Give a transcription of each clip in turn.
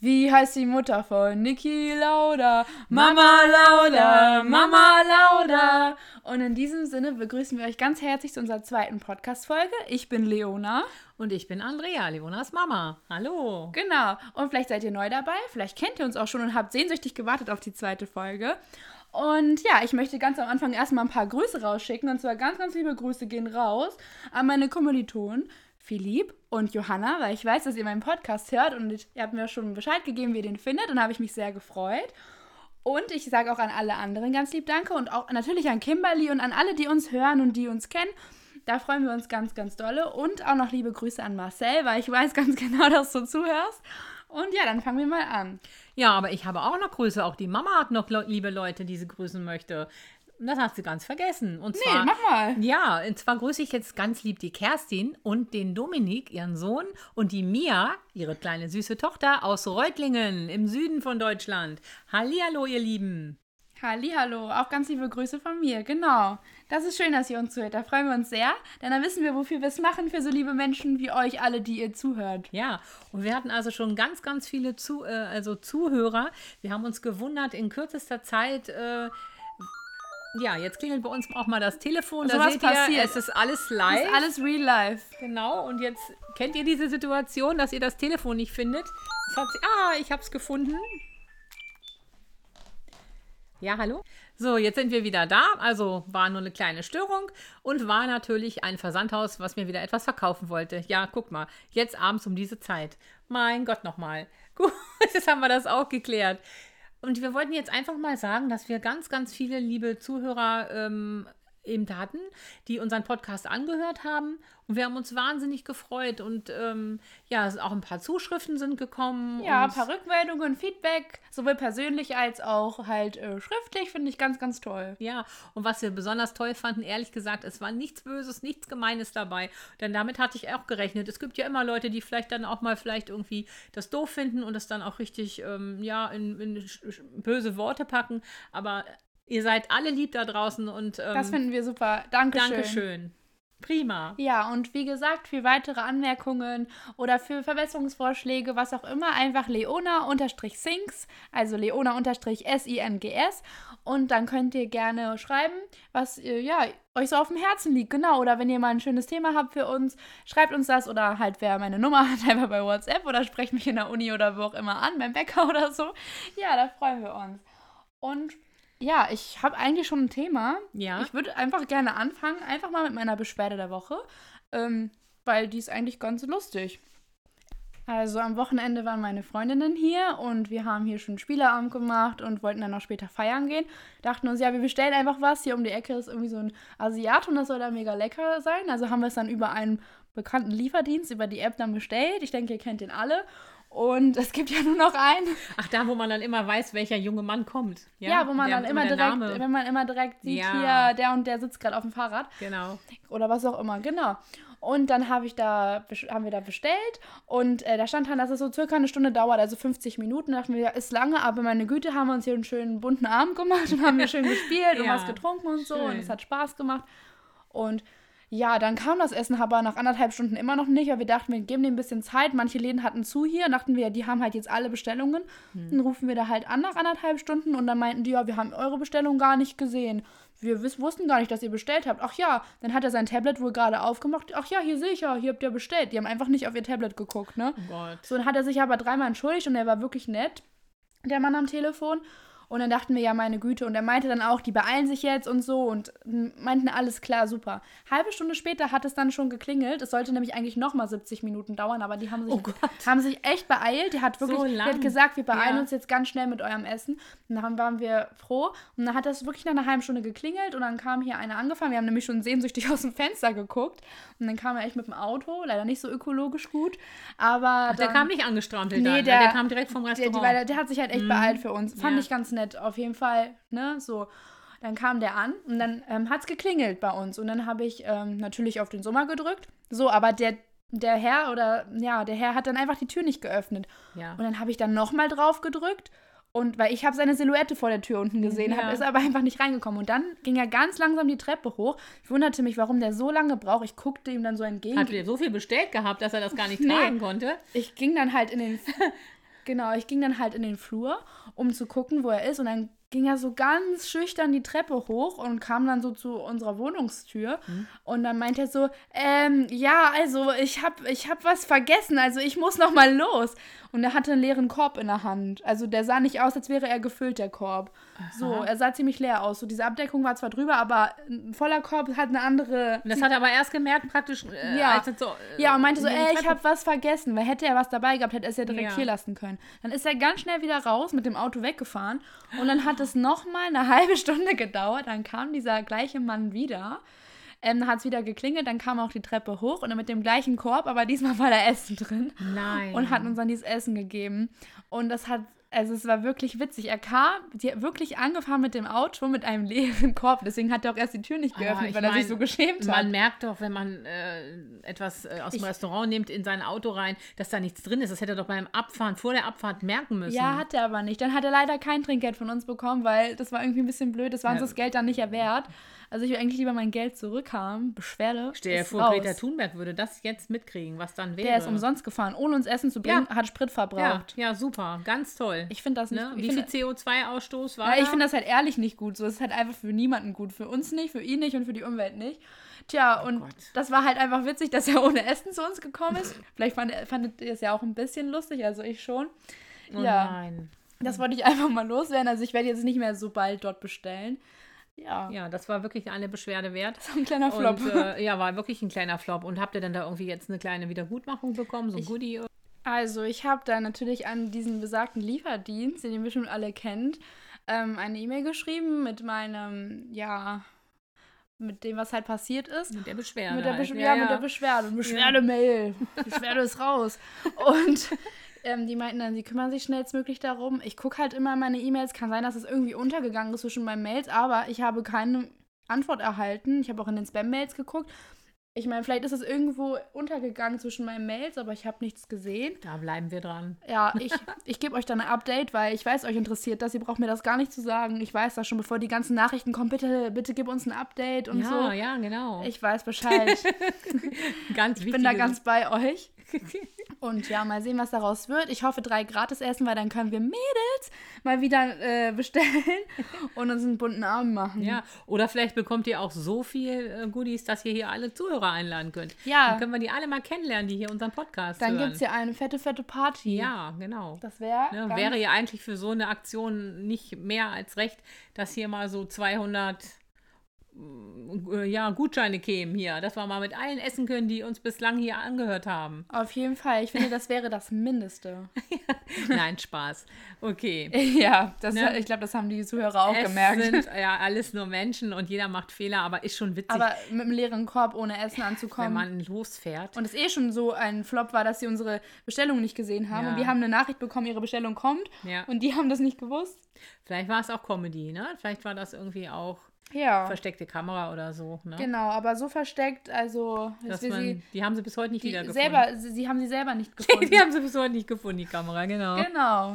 Wie heißt die Mutter von Niki Lauda? Mama Lauda, Mama Lauda. Und in diesem Sinne begrüßen wir euch ganz herzlich zu unserer zweiten Podcast-Folge. Ich bin Leona. Und ich bin Andrea, Leonas Mama. Hallo. Genau. Und vielleicht seid ihr neu dabei, vielleicht kennt ihr uns auch schon und habt sehnsüchtig gewartet auf die zweite Folge. Und ja, ich möchte ganz am Anfang erstmal ein paar Grüße rausschicken. Und zwar ganz, ganz liebe Grüße gehen raus an meine Kommilitonen Philipp und Johanna, weil ich weiß, dass ihr meinen Podcast hört und ihr habt mir schon Bescheid gegeben, wie ihr den findet und da habe ich mich sehr gefreut. Und ich sage auch an alle anderen ganz lieb Danke und auch natürlich an Kimberly und an alle, die uns hören und die uns kennen. Da freuen wir uns ganz, ganz dolle. Und auch noch liebe Grüße an Marcel, weil ich weiß ganz genau, dass du zuhörst. Und ja, dann fangen wir mal an. Ja, aber ich habe auch noch Grüße. Auch die Mama hat noch liebe Leute, die sie grüßen möchte. Das hast du ganz vergessen. Und zwar, nee, mach mal. Ja, und zwar grüße ich jetzt ganz lieb die Kerstin und den Dominik, ihren Sohn, und die Mia, ihre kleine süße Tochter aus Reutlingen im Süden von Deutschland. Hallihallo, ihr Lieben. Hallihallo, auch ganz liebe Grüße von mir, genau. Das ist schön, dass ihr uns zuhört. Da freuen wir uns sehr, denn dann wissen wir, wofür wir es machen für so liebe Menschen wie euch alle, die ihr zuhört. Ja, und wir hatten also schon ganz, ganz viele zu, äh, also Zuhörer. Wir haben uns gewundert, in kürzester Zeit. Äh, ja, jetzt klingelt bei uns auch mal das Telefon. So da seht passiert. ihr, es ist alles live. Es ist alles real life. Genau, und jetzt kennt ihr diese Situation, dass ihr das Telefon nicht findet. Sie, ah, ich hab's gefunden. Ja, hallo? So, jetzt sind wir wieder da. Also war nur eine kleine Störung und war natürlich ein Versandhaus, was mir wieder etwas verkaufen wollte. Ja, guck mal, jetzt abends um diese Zeit. Mein Gott nochmal. Gut, jetzt haben wir das auch geklärt. Und wir wollten jetzt einfach mal sagen, dass wir ganz, ganz viele liebe Zuhörer ähm, eben hatten, die unseren Podcast angehört haben. Und wir haben uns wahnsinnig gefreut. Und ähm, ja, auch ein paar Zuschriften sind gekommen. Ja, ein paar Rückmeldungen, Feedback, sowohl persönlich als auch halt äh, schriftlich, finde ich ganz, ganz toll. Ja, und was wir besonders toll fanden, ehrlich gesagt, es war nichts Böses, nichts Gemeines dabei. Denn damit hatte ich auch gerechnet. Es gibt ja immer Leute, die vielleicht dann auch mal vielleicht irgendwie das doof finden und es dann auch richtig, ähm, ja, in, in böse Worte packen. Aber Ihr seid alle lieb da draußen und. Ähm, das finden wir super. Dankeschön. Dankeschön. Prima. Ja, und wie gesagt, für weitere Anmerkungen oder für Verbesserungsvorschläge, was auch immer, einfach Leona-Sings, also Leona-S-I-N-G-S. Und dann könnt ihr gerne schreiben, was ja, euch so auf dem Herzen liegt. Genau. Oder wenn ihr mal ein schönes Thema habt für uns, schreibt uns das. Oder halt, wer meine Nummer hat, einfach bei WhatsApp oder sprecht mich in der Uni oder wo auch immer an, beim Bäcker oder so. Ja, da freuen wir uns. Und ja, ich habe eigentlich schon ein Thema. Ja. Ich würde einfach gerne anfangen, einfach mal mit meiner Beschwerde der Woche, ähm, weil die ist eigentlich ganz lustig. Also am Wochenende waren meine Freundinnen hier und wir haben hier schon Spieleabend gemacht und wollten dann noch später feiern gehen. Dachten uns, ja, wir bestellen einfach was. Hier um die Ecke ist irgendwie so ein Asiat und das soll da mega lecker sein. Also haben wir es dann über einen bekannten Lieferdienst, über die App dann bestellt. Ich denke, ihr kennt den alle. Und es gibt ja nur noch einen. Ach, da, wo man dann immer weiß, welcher junge Mann kommt. Ja, ja wo man der, dann immer direkt, Name. wenn man immer direkt sieht, ja. hier, der und der sitzt gerade auf dem Fahrrad. Genau. Oder was auch immer, genau. Und dann habe ich da, haben wir da bestellt und äh, da stand dann, dass es so circa eine Stunde dauert, also 50 Minuten. Da dachten wir, ja, ist lange, aber meine Güte, haben wir uns hier einen schönen bunten Abend gemacht und haben hier schön gespielt ja. und was getrunken und so. Schön. Und es hat Spaß gemacht. Und ja, dann kam das Essen aber nach anderthalb Stunden immer noch nicht, weil wir dachten, wir geben dem ein bisschen Zeit. Manche Läden hatten zu hier, und dachten wir, die haben halt jetzt alle Bestellungen. Hm. Dann rufen wir da halt an nach anderthalb Stunden und dann meinten die, ja, wir haben eure Bestellung gar nicht gesehen. Wir wussten gar nicht, dass ihr bestellt habt. Ach ja, dann hat er sein Tablet wohl gerade aufgemacht. Ach ja, hier sehe ich ja, hier habt ihr bestellt. Die haben einfach nicht auf ihr Tablet geguckt, ne? Oh Gott. So, dann hat er sich aber dreimal entschuldigt und er war wirklich nett, der Mann am Telefon. Und dann dachten wir, ja, meine Güte. Und er meinte dann auch, die beeilen sich jetzt und so und meinten, alles klar, super. Halbe Stunde später hat es dann schon geklingelt. Es sollte nämlich eigentlich nochmal 70 Minuten dauern, aber die haben sich, oh haben sich echt beeilt. Die hat wirklich so die hat gesagt, wir beeilen ja. uns jetzt ganz schnell mit eurem Essen. Und dann waren wir froh. Und dann hat das wirklich nach einer halben Stunde geklingelt und dann kam hier einer angefahren. Wir haben nämlich schon sehnsüchtig aus dem Fenster geguckt. Und dann kam er echt mit dem Auto, leider nicht so ökologisch gut. Aber. Ach, der kam nicht angestrampelt nee, dann, der, der kam direkt vom Restaurant. Der, der, der hat sich halt echt mhm. beeilt für uns. Fand ja. ich ganz nett nett, auf jeden Fall, ne, so. Dann kam der an und dann ähm, hat es geklingelt bei uns. Und dann habe ich ähm, natürlich auf den Sommer gedrückt. So, aber der, der Herr oder ja, der Herr hat dann einfach die Tür nicht geöffnet. Ja. Und dann habe ich dann nochmal drauf gedrückt. Und weil ich habe seine Silhouette vor der Tür unten gesehen, ja. ist aber einfach nicht reingekommen. Und dann ging er ganz langsam die Treppe hoch. Ich wunderte mich, warum der so lange braucht. Ich guckte ihm dann so entgegen. Hat er so viel bestellt gehabt, dass er das gar nicht tragen konnte? Ich ging dann halt in den Genau, ich ging dann halt in den Flur, um zu gucken, wo er ist. Und dann ging er so ganz schüchtern die Treppe hoch und kam dann so zu unserer Wohnungstür. Mhm. Und dann meinte er so, ähm, ja, also ich hab, ich hab was vergessen, also ich muss noch mal los. Und er hatte einen leeren Korb in der Hand. Also der sah nicht aus, als wäre er gefüllt, der Korb. So, er sah ziemlich leer aus. So, diese Abdeckung war zwar drüber, aber ein voller Korb hat eine andere... Und das hat er aber erst gemerkt, praktisch, äh, Ja. so. Äh, Ja, und meinte so, ey, ich habe was vergessen, weil hätte er was dabei gehabt, hätte er es ja direkt Ja. hier lassen können. Dann ist er ganz schnell wieder raus, mit dem Auto weggefahren und dann hat es nochmal eine halbe Stunde gedauert, dann kam dieser gleiche Mann wieder, ähm, hat es wieder geklingelt, dann kam er auch die Treppe hoch und dann mit dem gleichen Korb, aber diesmal war da Essen drin Nein. und hat uns dann dieses Essen gegeben und das hat... Also es war wirklich witzig. Er kam, die hat wirklich angefahren mit dem Auto mit einem leeren Korb. Deswegen hat er auch erst die Tür nicht Ah, geöffnet, weil er sich mein, so geschämt hat. Man merkt doch, wenn man äh, etwas äh, aus dem Ich- Restaurant nimmt, in sein Auto rein, dass da nichts drin ist. Das hätte er doch beim Abfahren, vor der Abfahrt merken müssen. Ja, hat er aber nicht. Dann hat er leider kein Trinkgeld von uns bekommen, weil das war irgendwie ein bisschen blöd. Das war uns Ja. das Geld dann nicht wert. Also ich will eigentlich lieber mein Geld zurückhaben. Beschwerde. Stell dir vor, raus. Greta Thunberg würde das jetzt mitkriegen, was dann wäre. Der ist umsonst gefahren, ohne uns Essen zu bringen, Ja. hat Sprit Ja, verbraucht. ja, super. Ganz toll. Ich finde das nicht ne? ich Wie viel find- CO2-Ausstoß war Ja, ich finde das halt ehrlich nicht gut. So, es ist halt einfach für niemanden gut. Für uns nicht, für ihn nicht und für die Umwelt nicht. Tja, und Oh Gott. das war halt einfach witzig, dass er ohne Essen zu uns gekommen ist. Vielleicht fand, fandet ihr es ja auch ein bisschen lustig, also ich schon. Oh ja. nein. Das wollte ich einfach mal loswerden. Also ich werde jetzt nicht mehr so bald dort bestellen. Ja, Ja, das war wirklich eine Beschwerde wert. so ein kleiner Flop. Und äh, ja, war wirklich ein kleiner Flop. Und habt ihr denn da irgendwie jetzt eine kleine Wiedergutmachung bekommen? So ein Ich- Goodie? Also, ich habe da natürlich an diesen besagten Lieferdienst, den ihr bestimmt alle kennt, ähm, eine E-Mail geschrieben mit meinem, ja, mit dem, was halt passiert ist. Mit der Beschwerde. Mit der, halt. Besch ja, mit der Beschwerde. Beschwerdemail. Beschwerde ist raus. Und ähm, die meinten dann, sie kümmern sich schnellstmöglich darum. Ich gucke halt immer in meine E-Mails. Kann sein, dass es irgendwie untergegangen ist zwischen meinen Mails, aber ich habe keine Antwort erhalten. Ich habe auch in den Spam-Mails geguckt. Ich meine, vielleicht ist es irgendwo untergegangen zwischen meinen Mails, aber ich habe nichts gesehen. Da bleiben wir dran. Ja, ich, ich gebe euch dann ein Update, weil ich weiß, euch interessiert das. Ihr braucht mir das gar nicht zu sagen. Ich weiß das schon, bevor die ganzen Nachrichten kommen. Bitte, bitte gib uns ein Update und ja, so. ja, genau. Ich weiß Bescheid. ganz Ich bin da ganz bei euch. Und ja, mal sehen, was daraus wird. Ich hoffe, drei Gratis-Essen, weil dann können wir Mädels mal wieder äh, bestellen und uns einen bunten Abend machen. Ja, oder vielleicht bekommt ihr auch so viel äh, Goodies, dass ihr hier alle Zuhörer einladen könnt. Ja. Dann können wir die alle mal kennenlernen, die hier unseren Podcast Dann hören. gibt es ja eine fette, fette Party. Ja, genau. Das wäre. Ne, wäre ja eigentlich für so eine Aktion nicht mehr als recht, dass hier mal so 200 äh, ja, Gutscheine kämen hier, dass wir mal mit allen essen können, die uns bislang hier angehört haben. Auf jeden Fall. Ich finde, das wäre das Mindeste. Nein, Spaß. Okay. ja, das, Ne? ich glaube, das haben die Zuhörer auch es gemerkt. sind ja alles nur Menschen und jeder macht Fehler, aber ist schon witzig, Aber mit einem leeren Korb ohne Essen wenn anzukommen. man losfährt. und es eh schon so ein Flop war, dass sie unsere Bestellung nicht gesehen haben. Ja. Und wir haben eine Nachricht bekommen, ihre Bestellung kommt. Ja. Und die haben das nicht gewusst. Vielleicht war es auch Comedy, ne? Vielleicht war das irgendwie auch Ja. versteckte Kamera oder so, ne? Genau, aber so versteckt, also Dass man, sie, die haben sie bis heute nicht wieder selber, sie, sie haben sie selber nicht gefunden. die haben sie bis heute nicht gefunden, die Kamera, genau. genau.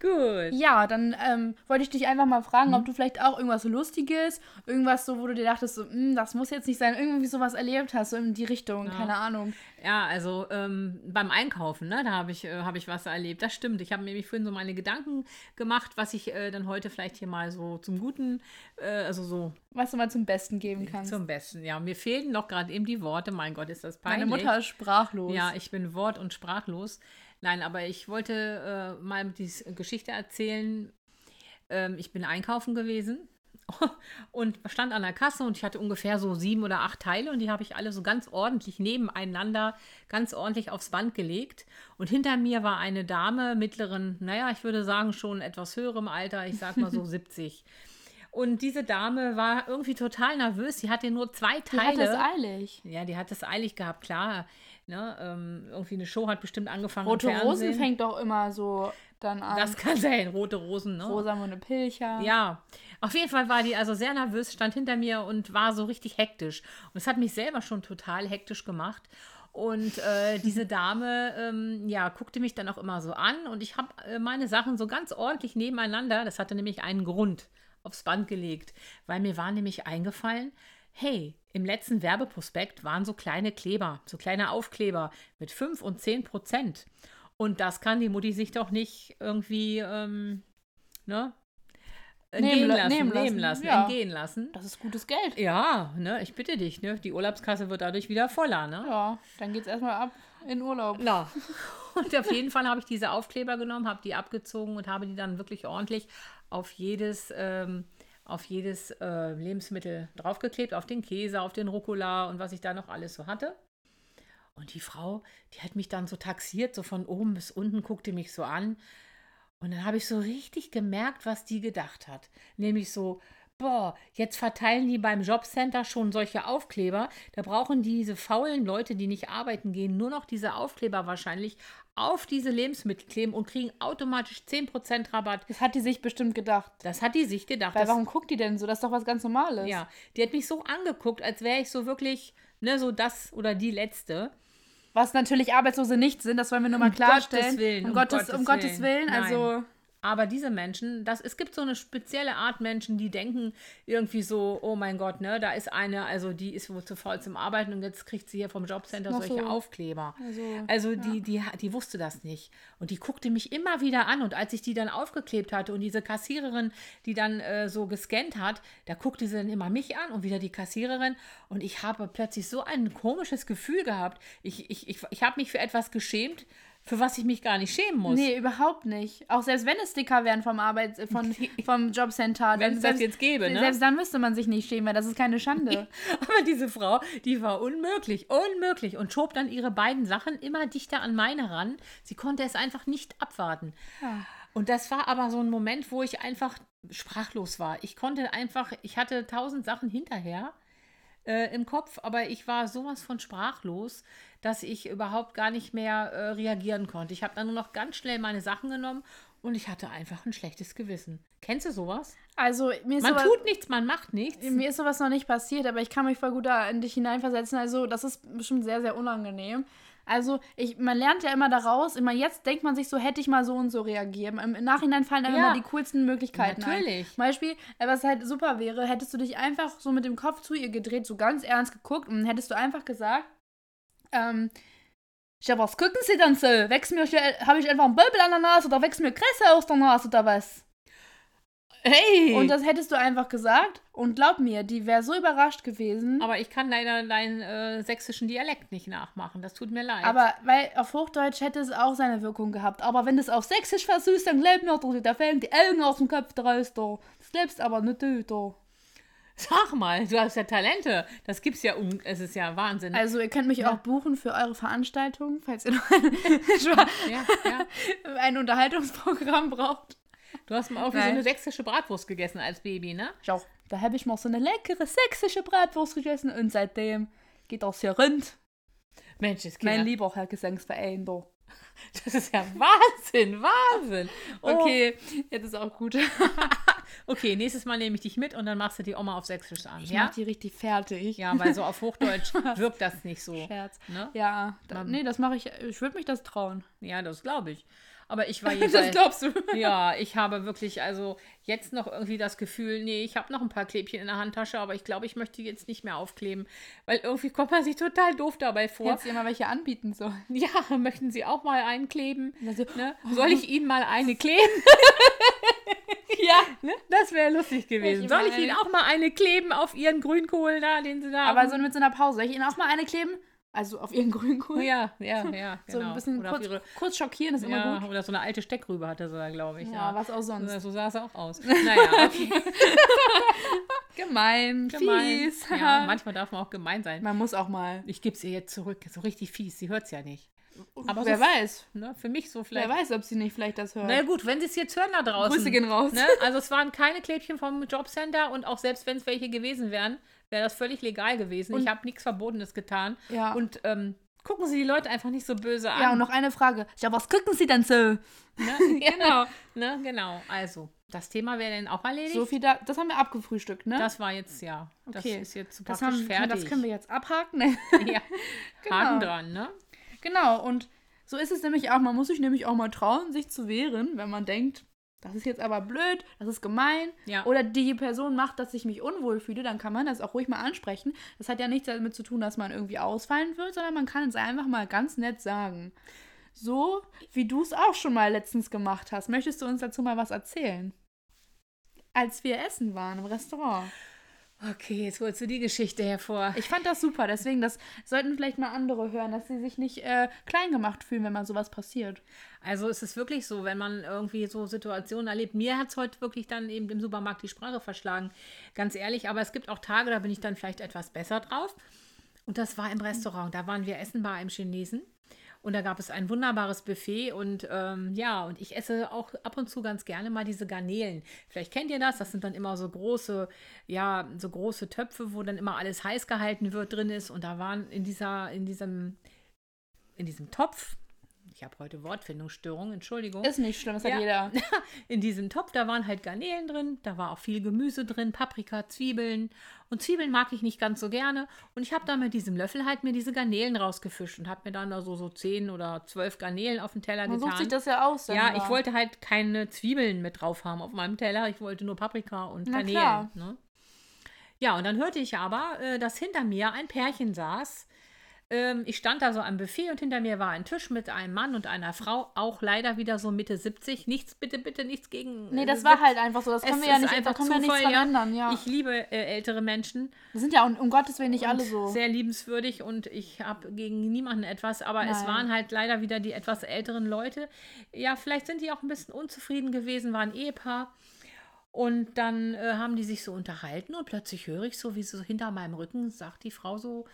Gut. Ja, dann ähm, wollte ich dich einfach mal fragen, Mhm. ob du vielleicht auch irgendwas Lustiges, irgendwas so, wo du dir dachtest, so, "Hm, das muss jetzt nicht sein, irgendwie sowas erlebt hast, so in die Richtung, keine Ahnung. Ja, also ähm, beim Einkaufen, ne, da habe ich, äh, hab ich was erlebt. Das stimmt. Ich habe mir nämlich vorhin so meine Gedanken gemacht, was ich äh, dann heute vielleicht hier mal so zum Guten, äh, also so Was du mal zum Besten geben kannst. zum Besten. Ja, mir fehlen noch gerade eben die Worte. Mein Gott, ist das peinlich. Meine Mutter ist sprachlos. Ja, ich bin wort- und sprachlos. Nein, aber ich wollte äh, mal die Geschichte erzählen. Ähm, ich bin einkaufen gewesen und stand an der Kasse und ich hatte ungefähr so sieben oder acht Teile und die habe ich alle so ganz ordentlich nebeneinander, ganz ordentlich aufs Band gelegt. Und hinter mir war eine Dame mittleren, naja, ich würde sagen schon etwas höherem Alter, ich sag mal so 70. Und diese Dame war irgendwie total nervös. Sie hatte nur zwei die Teile. hat es eilig. Ja, die hat es eilig gehabt, klar. Ne, ähm, irgendwie eine Show hat bestimmt angefangen. Rote Rosen fängt doch immer so dann an. Das kann sein, rote Rosen, ne? Rosamunde Pilcher. Ja, auf jeden Fall war die also sehr nervös, stand hinter mir und war so richtig hektisch. Und es hat mich selber schon total hektisch gemacht. Und äh, diese Dame, ähm, ja, guckte mich dann auch immer so an und ich habe äh, meine Sachen so ganz ordentlich nebeneinander, das hatte nämlich einen Grund, aufs Band gelegt, weil mir war nämlich eingefallen, hey, im letzten Werbeprospekt waren so kleine Kleber, so kleine Aufkleber mit 5 und 10 Prozent. Und das kann die Mutti sich doch nicht irgendwie, ähm, ne? Nehmen Entgehen la- lassen, nehmen nehmen lassen, lassen, ja. entgehen lassen. Das ist gutes Geld. Ja, ne, ich bitte dich, ne? Die Urlaubskasse wird dadurch wieder voller, ne? Ja, dann geht's erstmal ab in Urlaub. Na. Und auf jeden Fall habe ich diese Aufkleber genommen, habe die abgezogen und habe die dann wirklich ordentlich auf jedes, ähm, auf jedes äh, Lebensmittel draufgeklebt, auf den Käse, auf den Rucola und was ich da noch alles so hatte. Und die Frau, die hat mich dann so taxiert, so von oben bis unten, guckte mich so an. Und dann habe ich so richtig gemerkt, was die gedacht hat. Nämlich so, boah, jetzt verteilen die beim Jobcenter schon solche Aufkleber. Da brauchen diese faulen Leute, die nicht arbeiten gehen, nur noch diese Aufkleber wahrscheinlich auf diese Lebensmittel kleben und kriegen automatisch 10% Rabatt. Das hat die sich bestimmt gedacht. Das hat die sich gedacht. Weil warum guckt die denn so? Das ist doch was ganz Normales. ja, die hat mich so angeguckt, als wäre ich so wirklich, ne, so das oder die Letzte. Was natürlich Arbeitslose nicht sind, das wollen wir nur mal Um klarstellen. Gottes Willen, um, um Gottes, Gottes um Gottes Willen. Willen. Also, Aber diese Menschen, das, es gibt so eine spezielle Art Menschen, die denken irgendwie so, oh mein Gott, ne, da ist eine, also die ist wohl zu faul zum Arbeiten und jetzt kriegt sie hier vom Jobcenter solche so. Aufkleber. Also, Also die, die, die wusste das nicht. Und die guckte mich immer wieder an. Und als ich die dann aufgeklebt hatte und diese Kassiererin, die dann äh, so gescannt hat, da guckte sie dann immer mich an und wieder die Kassiererin. Und ich habe plötzlich so ein komisches Gefühl gehabt. Ich, ich, ich, ich habe mich für etwas geschämt, für was ich mich gar nicht schämen muss. nee, überhaupt nicht. Auch selbst wenn es Sticker wären vom Arbeits äh, von, vom Jobcenter. Wenn es das selbst, jetzt gäbe, ne? Selbst dann müsste man sich nicht schämen, weil das ist keine Schande. Aber diese Frau, die war unmöglich, unmöglich und schob dann ihre beiden Sachen immer dichter an meine ran. Sie konnte es einfach nicht abwarten. Ja. Und das war aber so ein Moment, wo ich einfach sprachlos war. Ich konnte einfach, ich hatte tausend Sachen hinterher äh, im Kopf, aber ich war sowas von sprachlos, dass ich überhaupt gar nicht mehr äh, reagieren konnte. Ich habe dann nur noch ganz schnell meine Sachen genommen und ich hatte einfach ein schlechtes Gewissen. Kennst du sowas? Also, mir ist Man sowas, tut nichts, man macht nichts. Mir ist sowas noch nicht passiert, aber ich kann mich voll gut da in dich hineinversetzen. Also, das ist bestimmt sehr, sehr unangenehm. Also, ich, man lernt ja immer daraus. Immer jetzt denkt man sich so, hätte ich mal so und so reagiert. Im, Nachhinein fallen einem Ja. immer die coolsten Möglichkeiten Natürlich. ein. Beispiel, äh, was halt super wäre, hättest du dich einfach so mit dem Kopf zu ihr gedreht, so ganz ernst geguckt und hättest du einfach gesagt, ähm, ja, was gucken Sie denn so? Wächst mir, habe ich einfach einen Böbel an der Nase oder wächst mir Kresse aus der Nase oder was? Hey! Und das hättest du einfach gesagt. Und glaub mir, die wäre so überrascht gewesen. Aber ich kann leider deinen äh, sächsischen Dialekt nicht nachmachen. Das tut mir leid. Aber weil auf Hochdeutsch hätte es auch seine Wirkung gehabt. Aber wenn du es auf Sächsisch versüßt, dann glaub mir doch, da fällen die Augen aus dem Kopf draus. Da. Das glaubst aber nicht du. Da. sag mal, du hast ja Talente. Das gibt's ja um. Es ist ja Wahnsinn. Also ihr könnt mich Ja. auch buchen für eure Veranstaltung, falls ihr noch ein, ja, ja. ein Unterhaltungsprogramm braucht. Du hast mal auch wie so Nein. eine sächsische Bratwurst gegessen als Baby, ne? Schau, da habe ich mal so eine leckere sächsische Bratwurst gegessen und seitdem geht das hier rund. Mensch, das, Mein lieber Herr Gesangsverein da. das ist ja Wahnsinn, Wahnsinn. Oh. Okay, jetzt ist auch gut. Okay, nächstes Mal nehme ich dich mit und dann machst du die Oma auf Sächsisch an. Ich ja? mach die richtig fertig. Ja, weil so auf Hochdeutsch wirkt das nicht so. Scherz. Ne? Ja, da, nee, das mache ich. Ich würde mich das trauen. Ja, das glaube ich. Aber ich war Das jedenfalls. glaubst du. Ja, ich habe wirklich also jetzt noch irgendwie das Gefühl, nee, ich habe noch ein paar Klebchen in der Handtasche, aber ich glaube, ich möchte die jetzt nicht mehr aufkleben, weil irgendwie kommt man sich total doof dabei vor. Hättest dir mal welche anbieten sollen. Ja, möchten Sie auch mal einen kleben? Also, Ne? Soll ich Ihnen mal eine kleben? ja. Ne? Das wäre lustig gewesen. Soll ich Ihnen auch mal eine kleben auf Ihren Grünkohl da, den Sie da Aber haben? so mit so einer Pause. Soll ich Ihnen auch mal eine kleben? Also auf Ihren Grünkohl? ja, ja, ja, genau. So ein bisschen Oder auf kurz, ihre, kurz schockieren ist immer ja, gut. oder so eine alte Steckrübe hatte sie da, glaube ich. Ja, was auch sonst. So sah es auch aus. Naja, okay. Gemein, gemein. fies. Ja, manchmal darf man auch gemein sein. Man muss auch mal. Ich gebe es ihr jetzt zurück. So richtig fies. Sie hört es ja nicht. Aber wer so, weiß. Ne, für mich so Wer vielleicht. weiß, ob sie nicht vielleicht das hört. Na ja, gut, wenn sie es jetzt hören da draußen. Grüße gehen raus. Ne? Also es waren keine Klebchen vom Jobcenter und auch selbst wenn es welche gewesen wären, wäre das völlig legal gewesen. Und- ich habe nichts Verbotenes getan. Ja. Und ähm, gucken Sie die Leute einfach nicht so böse an. ja, und noch eine Frage. Ja, was gucken Sie denn so? ne? genau. Ne? Genau. Also, das Thema wäre dann auch erledigt. So viel da, das haben wir abgefrühstückt, ne? das war jetzt, ja. Das Okay. ist jetzt das, praktisch haben, fertig. das können wir jetzt abhaken. ja. Genau. Haken dran, ne? Genau, und so ist es nämlich auch. Man muss sich nämlich auch mal trauen, sich zu wehren, wenn man denkt, das ist jetzt aber blöd, das ist gemein. Ja. Oder die Person macht, dass ich mich unwohl fühle, dann kann man das auch ruhig mal ansprechen. Das hat ja nichts damit zu tun, dass man irgendwie ausfallen wird, sondern man kann es einfach mal ganz nett sagen. so, wie du es auch schon mal letztens gemacht hast. Möchtest du uns dazu mal was erzählen? Als wir essen waren im Restaurant. Okay, jetzt holst du die Geschichte hervor. Ich fand das super, deswegen das sollten vielleicht mal andere hören, dass sie sich nicht äh, klein gemacht fühlen, wenn mal sowas passiert. Also es ist wirklich so, wenn man irgendwie so Situationen erlebt. Mir hat es heute wirklich dann eben im Supermarkt die Sprache verschlagen. Ganz ehrlich, aber es gibt auch Tage, da bin ich dann vielleicht etwas besser drauf. Und das war im Restaurant. Da waren wir essen bei einem Chinesen. Und da gab es ein wunderbares Buffet und ähm, ja, und ich esse auch ab und zu ganz gerne mal diese Garnelen. Vielleicht kennt ihr das, das sind dann immer so große, ja, so große Töpfe, wo dann immer alles heiß gehalten wird drin ist. Und da waren in dieser, in diesem, in diesem Topf, ich habe heute Wortfindungsstörung, Entschuldigung. Ist nicht schlimm, das ja. hat jeder. In diesem Topf, da waren halt Garnelen drin, da war auch viel Gemüse drin, Paprika, Zwiebeln. Und Zwiebeln mag ich nicht ganz so gerne. Und ich habe da mit diesem Löffel halt mir diese Garnelen rausgefischt und habe mir dann da so, so zehn oder zwölf Garnelen auf den Teller Man getan. sucht sich das ja aus. Ja, ich wollte halt keine Zwiebeln mit drauf haben auf meinem Teller. Ich wollte nur Paprika und Na Garnelen. Klar. Ne? Ja, und dann hörte ich aber, äh, dass hinter mir ein Pärchen saß, ähm, ich stand da so am Buffet und hinter mir war ein Tisch mit einem Mann und einer Frau, auch leider wieder so Mitte 70. Nichts, bitte, bitte, nichts gegen. Nee, das war halt einfach so. Das können wir ja nicht einfach können Zufall, wir nichts ändern, ja. Ich liebe äh, ältere Menschen. Das sind ja um, um Gottes Willen nicht alle so. Sehr liebenswürdig und ich habe gegen niemanden etwas, aber Nein. es waren halt leider wieder die etwas älteren Leute. Ja, vielleicht sind die auch ein bisschen unzufrieden gewesen, waren Ehepaar. Und dann äh, haben die sich so unterhalten und plötzlich höre ich so, wie so hinter meinem Rücken sagt die Frau so,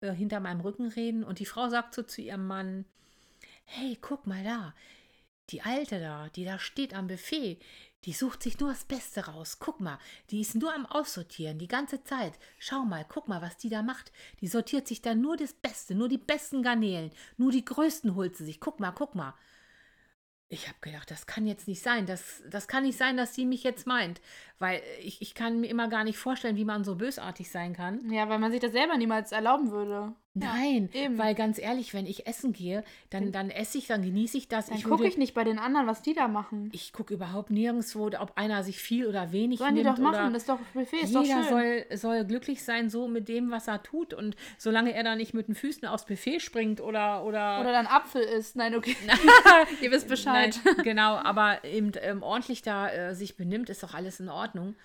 äh, hinter meinem Rücken reden und die Frau sagt so zu ihrem Mann, hey, guck mal da, die Alte da, die da steht am Buffet, die sucht sich nur das Beste raus. Guck mal, die ist nur am Aussortieren, die ganze Zeit. Schau mal, guck mal, was die da macht. Die sortiert sich da nur das Beste, nur die besten Garnelen, nur die größten holt sie sich. Guck mal, guck mal. Ich habe gedacht, das kann jetzt nicht sein. Das, das kann nicht sein, dass sie mich jetzt meint. Weil ich, ich kann mir immer gar nicht vorstellen, wie man so bösartig sein kann. Ja, weil man sich das selber niemals erlauben würde. Nein, ja, weil ganz ehrlich, wenn ich essen gehe, dann, dann esse ich, dann genieße ich das. Dann gucke ich nicht bei den anderen, was die da machen. Ich gucke überhaupt nirgendwo, ob einer sich viel oder wenig Sollen nimmt. Sollen die doch machen, das ist doch Buffet, ist Jeder doch schön. Soll, soll glücklich sein, so mit dem, was er tut. Und solange er da nicht mit den Füßen aufs Buffet springt oder... Oder, oder dann Apfel isst. Nein, okay. Ihr wisst Bescheid. Nein, genau, aber eben ähm, ordentlich da äh, sich benimmt, ist doch alles in Ordnung.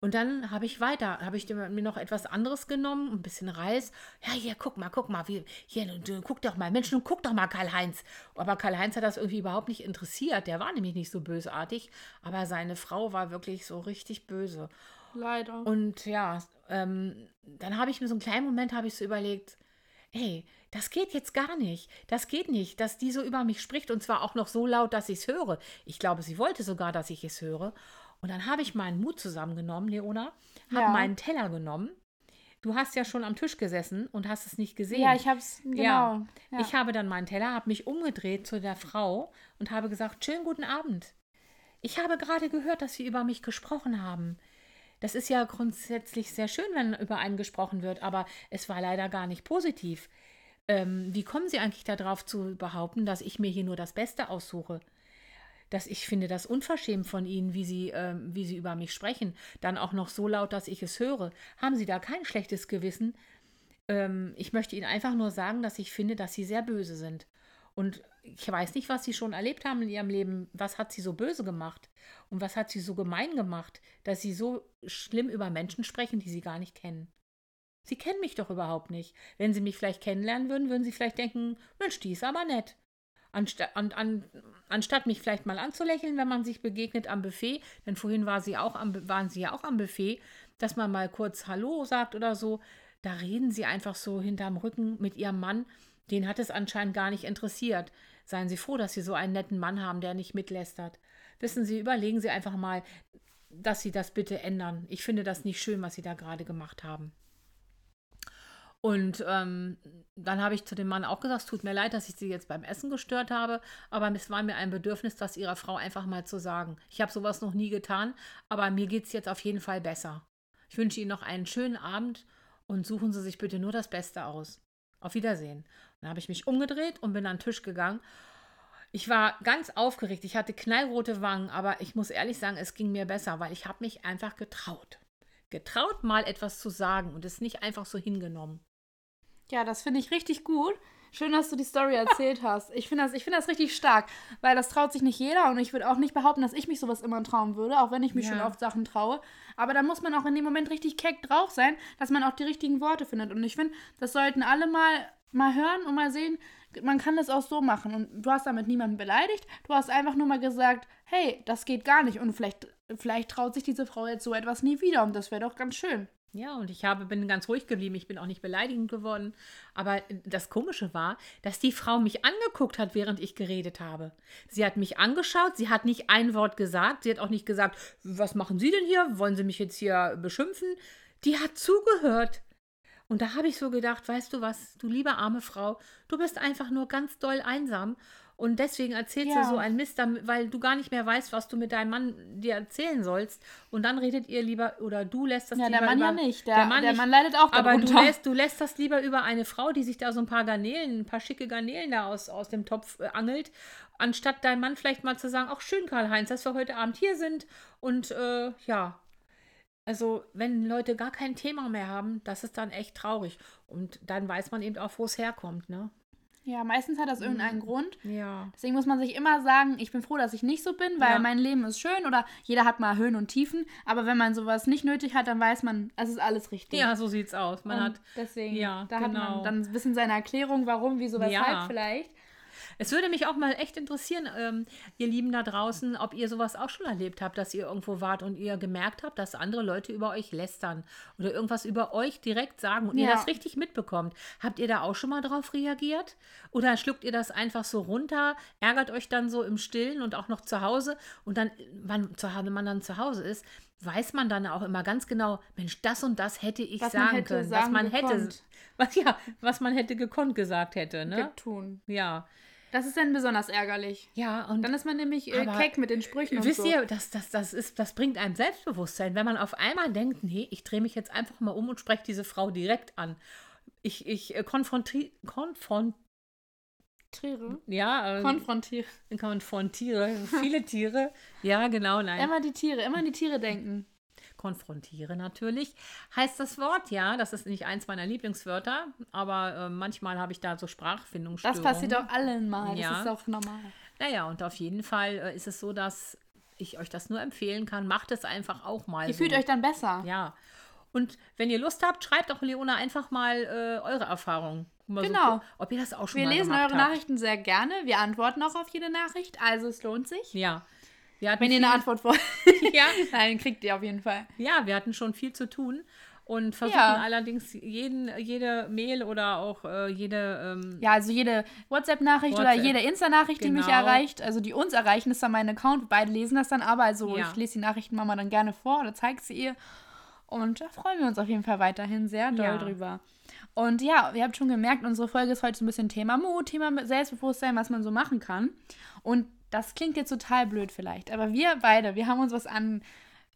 Und dann habe ich weiter, habe ich mir noch etwas anderes genommen, ein bisschen Reis. Ja, hier, guck mal, guck mal, wie, hier, du, guck doch mal, Mensch, nun guck doch mal Karl-Heinz. Aber Karl-Heinz hat das irgendwie überhaupt nicht interessiert. Der war nämlich nicht so bösartig, aber seine Frau war wirklich so richtig böse. Leider. Und ja, ähm, dann habe ich mir so einen kleinen Moment, habe ich so überlegt, ey, das geht jetzt gar nicht. Das geht nicht, dass die so über mich spricht und zwar auch noch so laut, dass ich es höre. Ich glaube, sie wollte sogar, dass ich es höre. Und dann habe ich meinen Mut zusammengenommen, Leona, habe ja. meinen Teller genommen. Du hast ja schon am Tisch gesessen und hast es nicht gesehen. Ja, ich habe es, genau. Ja. ja. Ich habe dann meinen Teller, habe mich umgedreht zu der Frau und habe gesagt, schönen guten Abend. Ich habe gerade gehört, dass Sie über mich gesprochen haben. Das ist ja grundsätzlich sehr schön, wenn über einen gesprochen wird, aber es war leider gar nicht positiv. Ähm, wie kommen Sie eigentlich darauf zu behaupten, dass ich mir hier nur das Beste aussuche? Dass ich finde das unverschämt von Ihnen, wie Sie, äh, wie Sie über mich sprechen. Dann auch noch so laut, dass ich es höre. Haben Sie da kein schlechtes Gewissen? Ähm, ich möchte Ihnen einfach nur sagen, dass ich finde, dass Sie sehr böse sind. Und ich weiß nicht, was Sie schon erlebt haben in Ihrem Leben. Was hat Sie so böse gemacht? Und was hat Sie so gemein gemacht, dass Sie so schlimm über Menschen sprechen, die Sie gar nicht kennen? Sie kennen mich doch überhaupt nicht. Wenn Sie mich vielleicht kennenlernen würden, würden Sie vielleicht denken, Mensch, die ist aber nett. Anstatt, an, an, anstatt mich vielleicht mal anzulächeln, wenn man sich begegnet am Buffet, denn vorhin war sie auch am, waren sie ja auch am Buffet, dass man mal kurz Hallo sagt oder so, da reden sie einfach so hinterm Rücken mit ihrem Mann. Den hat es anscheinend gar nicht interessiert. Seien Sie froh, dass Sie so einen netten Mann haben, der nicht mitlästert. Wissen Sie, überlegen Sie einfach mal, dass Sie das bitte ändern. Ich finde das nicht schön, was Sie da gerade gemacht haben. Und ähm, dann habe ich zu dem Mann auch gesagt, es tut mir leid, dass ich sie jetzt beim Essen gestört habe, aber es war mir ein Bedürfnis, das ihrer Frau einfach mal zu sagen. Ich habe sowas noch nie getan, aber mir geht es jetzt auf jeden Fall besser. Ich wünsche Ihnen noch einen schönen Abend und suchen Sie sich bitte nur das Beste aus. Auf Wiedersehen. Dann habe ich mich umgedreht und bin an den Tisch gegangen. Ich war ganz aufgeregt. Ich hatte knallrote Wangen, aber ich muss ehrlich sagen, es ging mir besser, weil ich habe mich einfach getraut. Getraut, mal etwas zu sagen und es nicht einfach so hingenommen. Ja, das finde ich richtig gut. Schön, dass du die Story erzählt hast. Ich finde das, ich find das richtig stark, weil das traut sich nicht jeder und ich würde auch nicht behaupten, dass ich mich sowas immer trauen würde, auch wenn ich mich Ja. schon oft Sachen traue. Aber da muss man auch in dem Moment richtig keck drauf sein, dass man auch die richtigen Worte findet. Und ich finde, das sollten alle mal, mal hören und mal sehen, man kann das auch so machen. Und du hast damit niemanden beleidigt, du hast einfach nur mal gesagt, hey, das geht gar nicht. Und vielleicht, vielleicht traut sich diese Frau jetzt so etwas nie wieder und das wäre doch ganz schön. Ja, und ich habe, bin ganz ruhig geblieben. Ich bin auch nicht beleidigend geworden. Aber das Komische war, dass die Frau mich angeguckt hat, während ich geredet habe. Sie hat mich angeschaut, sie hat nicht ein Wort gesagt. Sie hat auch nicht gesagt, was machen Sie denn hier? Wollen Sie mich jetzt hier beschimpfen? Die hat zugehört. Und da habe ich so gedacht, weißt du was, du liebe arme Frau, du bist einfach nur ganz doll einsam. Und deswegen erzählst Ja. du so ein Mist, weil du gar nicht mehr weißt, was du mit deinem Mann dir erzählen sollst. Und dann redet ihr lieber, oder du lässt das Ja, lieber der Mann über, ja nicht. Der, der Mann, nicht. leidet auch Aber du darunter. lässt, du lässt das lieber über eine Frau, die sich da so ein paar Garnelen, ein paar schicke Garnelen da aus, aus dem Topf äh, angelt, anstatt deinem Mann vielleicht mal zu sagen, ach schön, Karl-Heinz, dass wir heute Abend hier sind. Und äh, ja, also wenn Leute gar kein Thema mehr haben, das ist dann echt traurig. Und dann weiß man eben auch, wo es herkommt, ne? Ja, meistens hat das Mhm. irgendeinen Grund. Ja. Deswegen muss man sich immer sagen, ich bin froh, dass ich nicht so bin, weil Ja. mein Leben ist schön oder jeder hat mal Höhen und Tiefen. Aber wenn man sowas nicht nötig hat, dann weiß man, es ist alles richtig. Ja, so sieht's aus. Man und hat deswegen, ja, da hat genau. man dann ein bisschen seine Erklärung, warum, wieso, weshalb Ja. vielleicht. Es würde mich auch mal echt interessieren, ähm, ihr Lieben da draußen, ob ihr sowas auch schon erlebt habt, dass ihr irgendwo wart und ihr gemerkt habt, dass andere Leute über euch lästern oder irgendwas über euch direkt sagen und ihr Ja. das richtig mitbekommt. Habt ihr da auch schon mal drauf reagiert? Oder schluckt ihr das einfach so runter, ärgert euch dann so im Stillen und auch noch zu Hause und dann, wann, wenn man dann zu Hause ist, weiß man dann auch immer ganz genau, Mensch, das und das hätte ich Was man sagen hätte können, was sagen man hätte, gekonnt. was, ja, was man hätte gekonnt gesagt hätte, ne? Tun. Ja. Das ist dann besonders ärgerlich. Ja, und Dann ist man nämlich äh, keck mit den Sprüchen und Wisst so. ihr, das, das, das, ist, das bringt einem Selbstbewusstsein, wenn man auf einmal denkt, nee, ich drehe mich jetzt einfach mal um und spreche diese Frau direkt an. Ich, ich äh, konfrontiere, konfront, Tiere. ja, äh, Konfrontiere. konfrontiere viele Tiere. Ja, genau, nein. Immer die Tiere, immer an die Tiere denken. Konfrontiere natürlich, heißt das Wort, ja. Das ist nicht eins meiner Lieblingswörter, aber äh, manchmal habe ich da so Das Sprachfindungsstörungen. passiert auch allen mal. Das Ja. ist auch normal. Naja, und auf jeden Fall äh, ist es so, dass ich euch das nur empfehlen kann. Macht es einfach auch mal Ihr so. fühlt euch dann besser. Ja. Und wenn ihr Lust habt, schreibt auch Leona einfach mal äh, eure Erfahrungen. Mal so Genau. gu- ob ihr das auch schon Wir mal lesen eure habt. Nachrichten sehr gerne. Wir antworten auch auf jede Nachricht. Also es lohnt sich. Ja. Wenn ihr eine Antwort wollt. Ja. Nein, kriegt ihr auf jeden Fall. ja, wir hatten schon viel zu tun und versuchen Ja. allerdings jeden, jede Mail oder auch äh, jede ähm, Ja, also jede WhatsApp-Nachricht oder WhatsApp. jede Insta-Nachricht, die mich Genau. erreicht, also die uns erreichen, ist dann mein Account. Beide lesen das dann aber. Also Ja. ich lese die Nachrichtenmama dann gerne vor oder zeige sie ihr. Und da freuen wir uns auf jeden Fall weiterhin sehr doll Ja. drüber. Und ja, ihr habt schon gemerkt, unsere Folge ist heute so ein bisschen Thema Mut, Thema Selbstbewusstsein, was man so machen kann. Und das klingt jetzt total blöd vielleicht, aber wir beide, wir haben uns was an,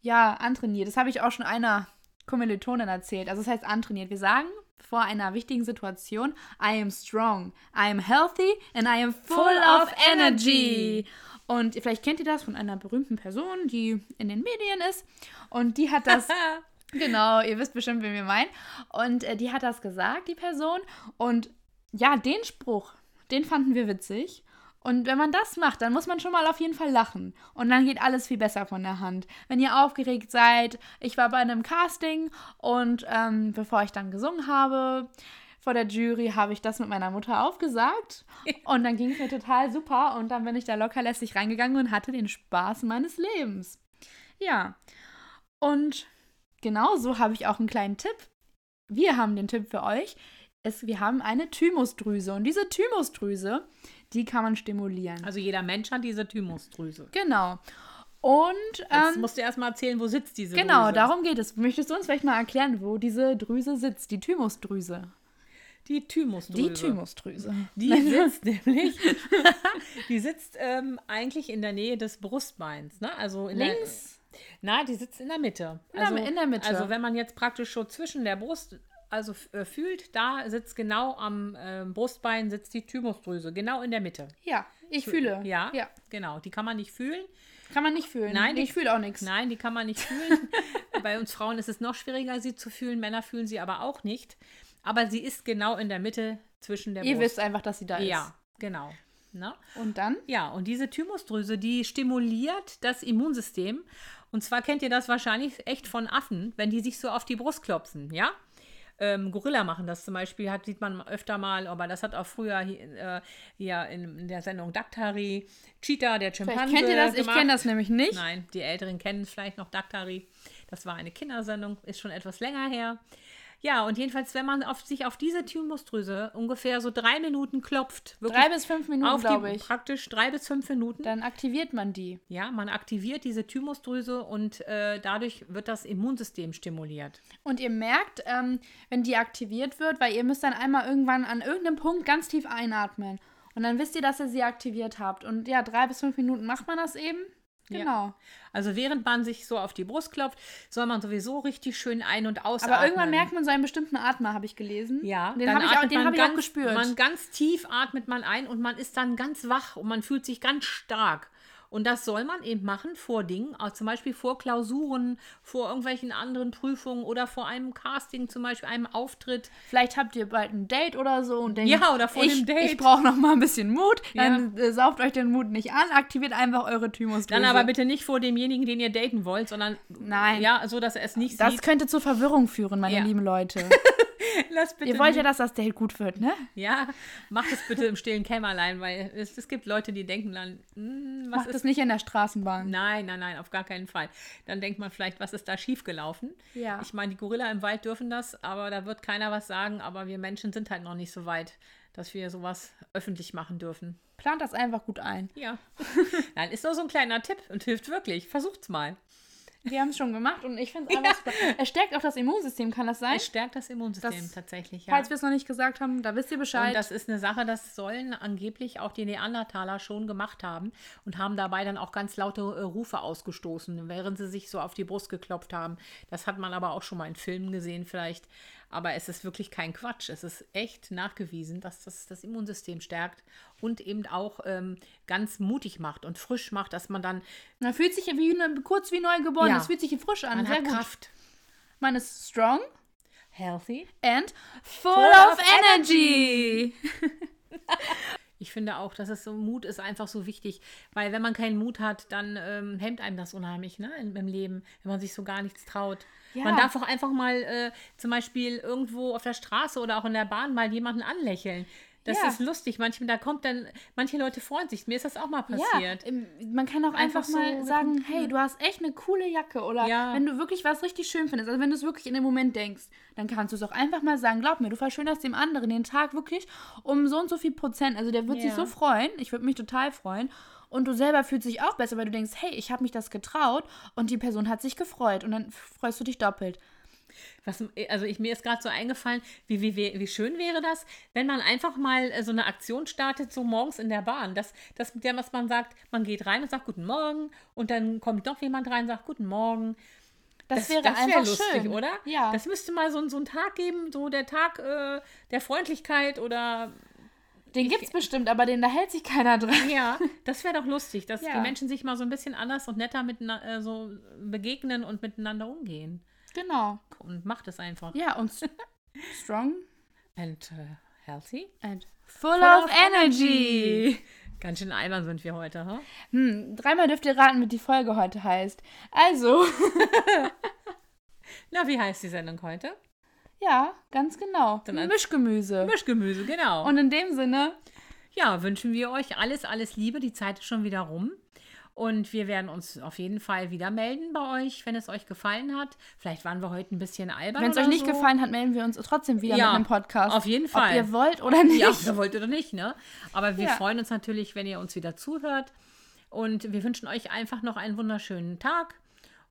ja, antrainiert. Das habe ich auch schon einer Kommilitonin erzählt. Also das heißt antrainiert. Wir sagen vor einer wichtigen Situation, I am strong, I am healthy and I am full, Full of of energy. Und vielleicht kennt ihr das von einer berühmten Person, die in den Medien ist. Und die hat das Genau, ihr wisst bestimmt, wen wir meinen. Und äh, die hat das gesagt, die Person. Und ja, den Spruch, den fanden wir witzig. Und wenn man das macht, dann muss man schon mal auf jeden Fall lachen. Und dann geht alles viel besser von der Hand. Wenn ihr aufgeregt seid, ich war bei einem Casting und ähm, bevor ich dann gesungen habe, vor der Jury habe ich das mit meiner Mutter aufgesagt. Und dann ging es mir total super. Und dann bin ich da lockerlässig reingegangen und hatte den Spaß meines Lebens. Ja. Und genauso habe ich auch einen kleinen Tipp. Wir haben den Tipp für euch. Es, wir haben eine Thymusdrüse. Und diese Thymusdrüse, die kann man stimulieren. Also jeder Mensch hat diese Thymusdrüse. Genau. Und Jetzt ähm, musst du erstmal erzählen, wo sitzt diese genau, Drüse. darum geht es. Möchtest du uns vielleicht mal erklären, wo diese Drüse sitzt? Die Thymusdrüse. Die Thymusdrüse. Die Thymusdrüse. Die sitzt nämlich, die sitzt ähm, eigentlich in der Nähe des Brustbeins, ne? Also in Links. Der, na, die sitzt in der Mitte. In der- Also, in der Mitte. Also wenn man jetzt praktisch so zwischen der Brust, also äh, fühlt, da sitzt genau am ähm, Brustbein sitzt die Thymusdrüse, genau in der Mitte. Ja, ich fühle. Ja, ja. genau. Die kann man nicht fühlen. Kann man nicht fühlen. Nein, ich fühle auch nichts. Nein, die kann man nicht fühlen. Bei uns Frauen ist es noch schwieriger, sie zu fühlen. Männer fühlen sie aber auch nicht. Aber sie ist genau in der Mitte zwischen der Ihr Brust. wisst einfach, dass sie da ist. Ja, genau. Ne? Und dann? Ja, und diese Thymusdrüse, die stimuliert das Immunsystem. Und zwar kennt ihr das wahrscheinlich echt von Affen, wenn die sich so auf die Brust klopfen, ja? Ähm, Gorilla machen das zum Beispiel, hat, sieht man öfter mal, aber das hat auch früher hier, äh, hier in, der Sendung Daktari, Cheetah, der. Vielleicht kennt ihr das? Ich gemacht. kenne das nämlich nicht. Nein, die Älteren kennen vielleicht noch Daktari. Das war eine Kindersendung, ist schon etwas länger her. Ja, und jedenfalls, wenn man auf, sich auf diese Thymusdrüse ungefähr so drei Minuten klopft, wirklich Drei bis fünf Minuten, glaube ich. praktisch drei bis fünf Minuten, Dann aktiviert man die. ja, man aktiviert diese Thymusdrüse und äh, dadurch wird das Immunsystem stimuliert. Und ihr merkt, ähm, wenn die aktiviert wird, weil ihr müsst dann einmal irgendwann an irgendeinem Punkt ganz tief einatmen. Und dann wisst ihr, dass ihr sie aktiviert habt. Und ja, drei bis fünf Minuten macht man das eben. Ja. Genau. Also während man sich so auf die Brust klopft, soll man sowieso richtig schön ein- und ausatmen. Aber irgendwann merkt man so einen bestimmten Atmer, habe ich gelesen. Ja, den habe ich, auch, den hab ich auch gespürt. Man ganz tief atmet man ein und man ist dann ganz wach und man fühlt sich ganz stark. Und das soll man eben machen vor Dingen, auch zum Beispiel vor Klausuren, vor irgendwelchen anderen Prüfungen oder vor einem Casting, zum Beispiel einem Auftritt. Vielleicht habt ihr bald ein Date oder so und denkt, Ja, oder vor ich, dem Date. ich brauche noch mal ein bisschen Mut. Dann äh, sauft euch den Mut nicht an, aktiviert einfach eure Thymusdrüse. Dann aber bitte nicht vor demjenigen, den ihr daten wollt, sondern Nein. ja, so dass er es nicht Das sieht. könnte zur Verwirrung führen, meine Ja. lieben Leute. Lass bitte ihr wollt ja, dass das Date gut wird, ne? Ja, macht es bitte im stillen Kämmerlein, weil es, es gibt Leute, die denken dann, hm, was Macht ist das nicht in der Straßenbahn. Nein, nein, nein, auf gar keinen Fall. Dann denkt man vielleicht, was ist da schiefgelaufen? Ja. Ich meine, die Gorilla im Wald dürfen das, aber da wird keiner was sagen. Aber wir Menschen sind halt noch nicht so weit, dass wir sowas öffentlich machen dürfen. Plant das einfach gut ein. Ja. nein, ist nur so ein kleiner Tipp und hilft wirklich. Versucht's mal. Wir haben es schon gemacht und ich finde es einfach super. Es stärkt auch das Immunsystem, kann das sein? Es stärkt das Immunsystem Das- tatsächlich. Ja. Falls wir es noch nicht gesagt haben, da wisst ihr Bescheid. Und das ist eine Sache, das sollen angeblich auch die Neandertaler schon gemacht haben und haben dabei dann auch ganz laute äh, Rufe ausgestoßen, während sie sich so auf die Brust geklopft haben. Das hat man aber auch schon mal in Filmen gesehen vielleicht. Aber es ist wirklich kein Quatsch. Es ist echt nachgewiesen, dass das das Immunsystem stärkt und eben auch ähm, ganz mutig macht und frisch macht, dass man dann Man fühlt sich wie ne, kurz wie neugeboren. Ja. Es fühlt sich frisch an. man Sehr hat gut. Kraft. Man ist strong Healthy. and full, Full of, of energy. Ich finde auch, dass es so Mut ist einfach so wichtig, weil wenn man keinen Mut hat, dann ähm, hemmt einem das unheimlich, ne, im Leben, wenn man sich so gar nichts traut. Ja. Man darf auch einfach mal äh, zum Beispiel irgendwo auf der Straße oder auch in der Bahn mal jemanden anlächeln. Das Ja. ist lustig. Manchmal, da kommt dann, manche Leute freuen sich. Mir ist das auch mal passiert. Ja, man kann auch einfach, Einfach so, mal da sagen, hey, du hast echt eine coole Jacke oder Ja. wenn du wirklich was richtig schön findest, also wenn du es wirklich in dem Moment denkst, dann kannst du es auch einfach mal sagen, glaub mir, du verschönerst dem anderen den Tag wirklich um so und so viel Prozent, also der wird sich so freuen, ich würde mich total freuen und du selber fühlst dich auch besser, weil du denkst, hey, ich habe mich das getraut und die Person hat sich gefreut und dann freust du dich doppelt. Was, also ich, mir ist gerade so eingefallen, wie, wie, wie, schön wäre das, wenn man einfach mal äh, so eine Aktion startet, so morgens in der Bahn. Das, das mit dem, was man sagt, man geht rein und sagt Guten Morgen und dann kommt noch jemand rein und sagt Guten Morgen. Das, wäre das wär einfach lustig, schön. oder? Ja. Das müsste mal so, so einen Tag geben, so der Tag äh, der Freundlichkeit oder den gibt's bestimmt, aber den da hält sich keiner dran. ja, das wäre doch lustig, dass Ja. die Menschen sich mal so ein bisschen anders und netter miteinander äh, so begegnen und miteinander umgehen. Genau. Und macht es einfach. Ja, und strong And äh, healthy. and full, of, energy. Ganz schön albern sind wir heute, ha? Hm, dreimal dürft ihr raten, wie die Folge heute heißt. Also, Na, wie heißt die Sendung heute? Ja, ganz genau. Dann Mischgemüse. Mischgemüse, genau. Und in dem Sinne, ja, wünschen wir euch alles, alles Liebe. Die Zeit ist schon wieder rum. Und wir werden uns auf jeden Fall wieder melden bei euch, wenn es euch gefallen hat. Vielleicht waren wir heute ein bisschen albern. wenn es oder euch nicht so. gefallen hat, melden wir uns trotzdem wieder Ja, mit einem Podcast. auf jeden Ob Fall. ihr wollt oder nicht. Ja, wollt ihr doch nicht, ne? Aber wir Ja. freuen uns natürlich, wenn ihr uns wieder zuhört. Und wir wünschen euch einfach noch einen wunderschönen Tag.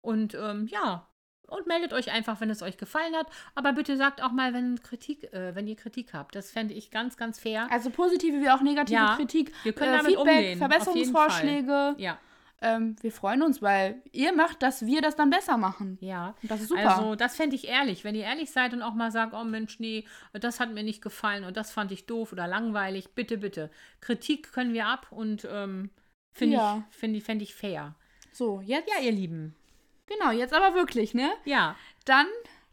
Und ähm, ja, und meldet euch einfach, wenn es euch gefallen hat. Aber bitte sagt auch mal, wenn Kritik, äh, wenn ihr Kritik habt. Das fände ich ganz, ganz fair. Also positive wie auch negative Ja, Kritik, wir können äh, damit Feedback, umgehen, Verbesserungsvorschläge. Ja, Ähm, wir freuen uns, weil ihr macht, dass wir das dann besser machen. ja. Und das ist super. Also, das fände ich ehrlich. Wenn ihr ehrlich seid und auch mal sagt, oh Mensch, nee, das hat mir nicht gefallen und das fand ich doof oder langweilig, bitte, bitte. Kritik können wir ab und ähm, finde Ja. ich, find ich, fänd ich fair. So, jetzt. Ja, ihr Lieben. Genau, jetzt aber wirklich, ne? Ja, Dann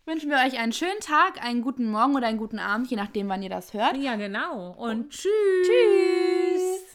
wünschen wir euch einen schönen Tag, einen guten Morgen oder einen guten Abend, je nachdem, wann ihr das hört. Ja, genau. Und tschüss. Tschüss.